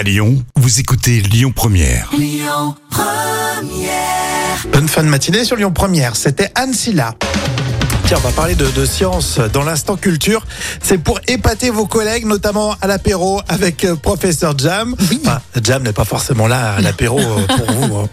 À Lyon, vous écoutez Lyon Première. Bonne fin de matinée sur Lyon Première. C'était Anne Silla. Tiens, on va parler de, de science dans l'instant culture. C'est pour épater vos collègues, notamment à l'apéro avec euh, professeur Jam. Enfin, Jam n'est pas forcément là à l'apéro euh, pour vous. hein.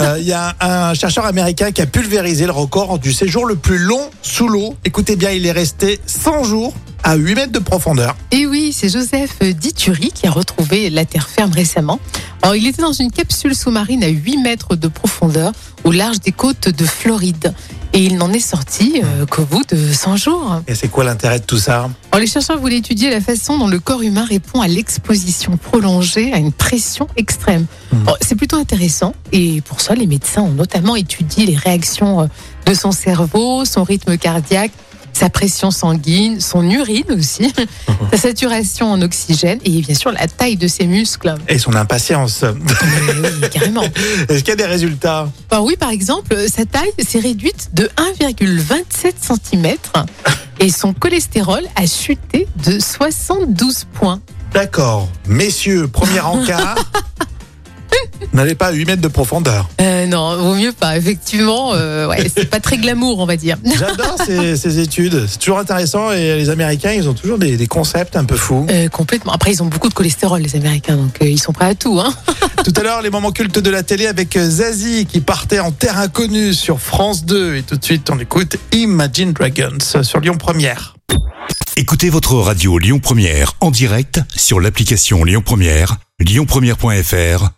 Euh, Il y a un chercheur américain qui a pulvérisé le record du séjour le plus long sous l'eau. Écoutez bien, il est resté 100 jours à 8 mètres de profondeur. Et oui, c'est Joseph Dituri qui a retrouvé la terre ferme récemment. Alors, il était dans une capsule sous-marine à 8 mètres de profondeur au large des côtes de Floride. Et il n'en est sorti euh, qu'au bout de 100 jours. Et c'est quoi l'intérêt de tout ça? Alors, les chercheurs voulaient étudier la façon dont le corps humain répond à l'exposition prolongée à une pression extrême. Alors, C'est plutôt intéressant. Et pour ça, les médecins ont notamment étudié les réactions euh, de son cerveau, son rythme cardiaque, sa pression sanguine, son urine aussi, sa saturation en oxygène et bien sûr la taille de ses muscles. Et son impatience. Mais oui, carrément. Est-ce qu'il y a des résultats? Alors oui, par exemple, sa taille s'est réduite de 1,27 cm et son cholestérol a chuté de 72 points. D'accord. Messieurs, premier encart. N'allez pas à 8 mètres de profondeur. Euh, non, vaut mieux pas. Effectivement, euh, ouais, c'est pas très glamour, on va dire. J'adore ces, ces études. C'est toujours intéressant et les Américains, ils ont toujours des, des concepts un peu fous. Euh, complètement. Après, ils ont beaucoup de cholestérol, les Américains, donc euh, ils sont prêts à tout. Hein. Tout à l'heure, les moments cultes de la télé avec Zazie qui partait en terre inconnue sur France 2. Et tout de suite, on écoute Imagine Dragons sur Lyon Première. Écoutez votre radio Lyon Première en direct sur l'application Lyon Première, lyonpremière.fr